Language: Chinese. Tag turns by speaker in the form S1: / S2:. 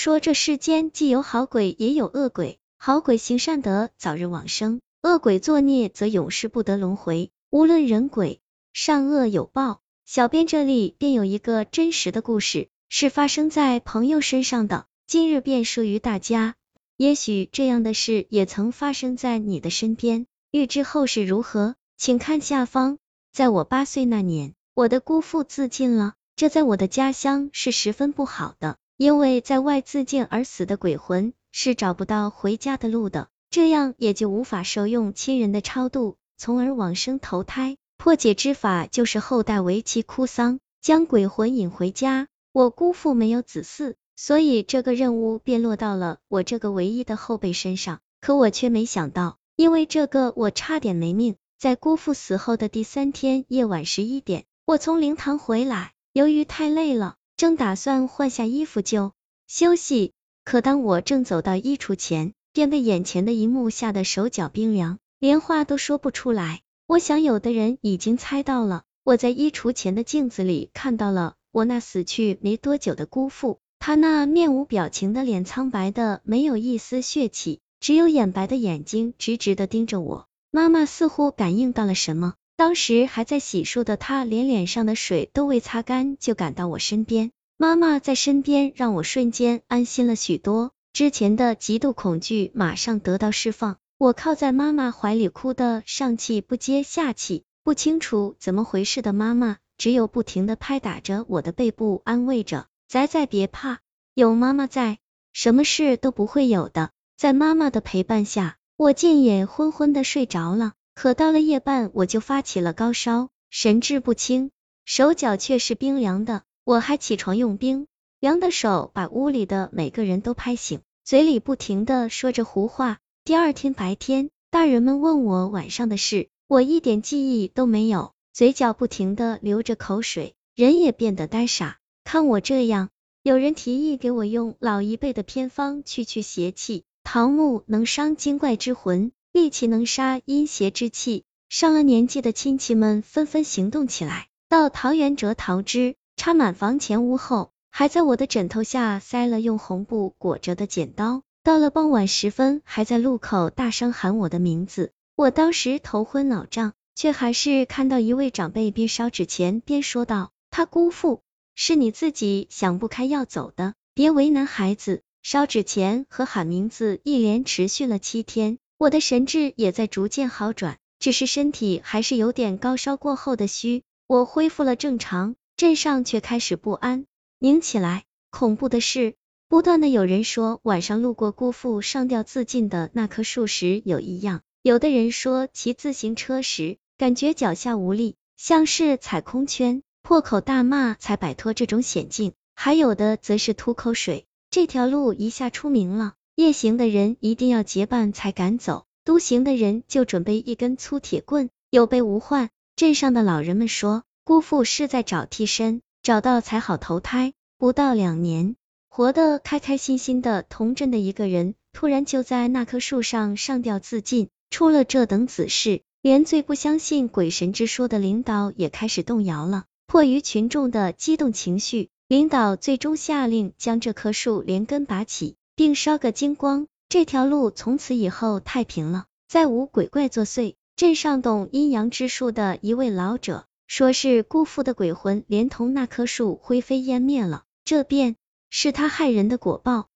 S1: 说这世间既有好鬼也有恶鬼，好鬼行善德，早日往生；恶鬼作孽，则永世不得轮回。无论人鬼，善恶有报。小编这里便有一个真实的故事，是发生在朋友身上的，今日便说于大家。也许这样的事也曾发生在你的身边。欲知后事如何，请看下方。在我八岁那年，我的姑父自尽了，这在我的家乡是十分不好的，因为在外自尽而死的鬼魂是找不到回家的路的，这样也就无法受用亲人的超度，从而往生投胎。破解之法就是后代为其哭丧，将鬼魂引回家。我姑父没有子嗣，所以这个任务便落到了我这个唯一的后辈身上。可我却没想到，因为这个我差点没命。在姑父死后的第三天夜晚十一点，我从灵堂回来，由于太累了，正打算换下衣服就休息。可当我正走到衣橱前，便被眼前的一幕吓得手脚冰凉，连话都说不出来。我想有的人已经猜到了，我在衣橱前的镜子里看到了我那死去没多久的姑父，他那面无表情的脸苍白的没有一丝血气，只有眼白的眼睛直直的盯着我。妈妈似乎感应到了什么，当时还在洗漱的她连脸上的水都未擦干就赶到我身边，妈妈在身边让我瞬间安心了许多，之前的极度恐惧马上得到释放。我靠在妈妈怀里哭的上气不接下气，不清楚怎么回事的妈妈只有不停的拍打着我的背部，安慰着仔仔别怕，有妈妈在，什么事都不会有的。在妈妈的陪伴下，我竟也昏昏的睡着了。可到了夜半，我就发起了高烧，神志不清，手脚却是冰凉的。我还起床用冰凉的手把屋里的每个人都拍醒，嘴里不停的说着胡话。第二天白天，大人们问我晚上的事，我一点记忆都没有，嘴角不停的流着口水，人也变得呆傻。看我这样，有人提议给我用老一辈的偏方去去邪气，桃木能伤精怪之魂，栎气能杀阴邪之气。上了年纪的亲戚们纷纷行动起来，到桃园折桃枝，插满房前屋后，还在我的枕头下塞了用红布裹着的剪刀。到了傍晚时分，还在路口大声喊我的名字。我当时头昏脑胀，却还是看到一位长辈边烧纸钱边说道：“他姑父是你自己想不开要走的，别为难孩子。”烧纸钱和喊名字一连持续了七天，我的神志也在逐渐好转，只是身体还是有点高烧过后的虚。我恢复了正常，镇上却开始不安宁起来。恐怖的是。不断的有人说晚上路过姑父上吊自尽的那棵树时有异样，有的人说骑自行车时感觉脚下无力，像是踩空圈，破口大骂才摆脱这种险境，还有的则是吐口水。这条路一下出名了，夜行的人一定要结伴才敢走，独行的人就准备一根粗铁棍，有备无患。镇上的老人们说，姑父是在找替身，找到才好投胎，不到两年。活得开开心心的同镇的一个人，突然就在那棵树上上吊自尽，出了这等子事，连最不相信鬼神之说的领导也开始动摇了。迫于群众的激动情绪，领导最终下令将这棵树连根拔起，并烧个精光。这条路从此以后太平了，再无鬼怪作祟。镇上懂阴阳之术的一位老者说，是姑父的鬼魂连同那棵树灰飞烟灭了，这便。是他害人的果报。